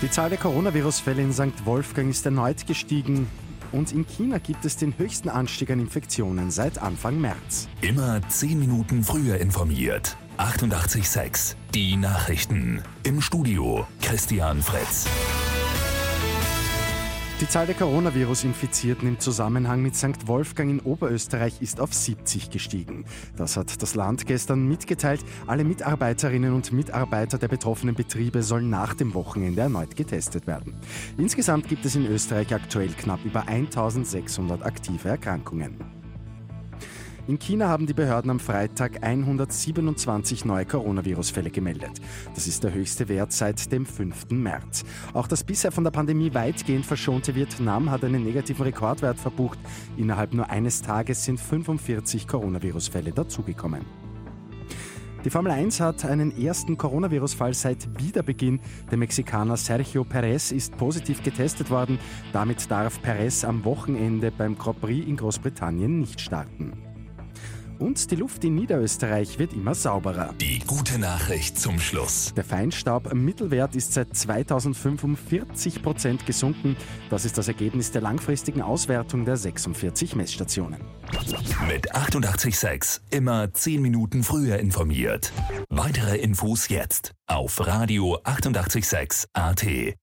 Die Zahl der Coronavirus-Fälle in St. Wolfgang ist erneut gestiegen. Und in China gibt es den höchsten Anstieg an Infektionen seit Anfang März. Immer 10 Minuten früher informiert. 88.6 Die Nachrichten. Im Studio Christian Fritz. Die Zahl der Coronavirus-Infizierten im Zusammenhang mit St. Wolfgang in Oberösterreich ist auf 70 gestiegen. Das hat das Land gestern mitgeteilt. Alle Mitarbeiterinnen und Mitarbeiter der betroffenen Betriebe sollen nach dem Wochenende erneut getestet werden. Insgesamt gibt es in Österreich aktuell knapp über 1600 aktive Erkrankungen. In China haben die Behörden am Freitag 127 neue Coronavirus-Fälle gemeldet. Das ist der höchste Wert seit dem 5. März. Auch das bisher von der Pandemie weitgehend verschonte Vietnam hat einen negativen Rekordwert verbucht. Innerhalb nur eines Tages sind 45 Coronavirus-Fälle dazugekommen. Die Formel 1 hat einen ersten Coronavirus-Fall seit Wiederbeginn. Der Mexikaner Sergio Perez ist positiv getestet worden. Damit darf Perez am Wochenende beim Grand Prix in Großbritannien nicht starten. Und die Luft in Niederösterreich wird immer sauberer. Die gute Nachricht zum Schluss. Der Feinstaub-Mittelwert ist seit 2045 Prozent gesunken. Das ist das Ergebnis der langfristigen Auswertung der 46 Messstationen. Mit 88.6 immer 10 Minuten früher informiert. Weitere Infos jetzt auf Radio 88.6 AT.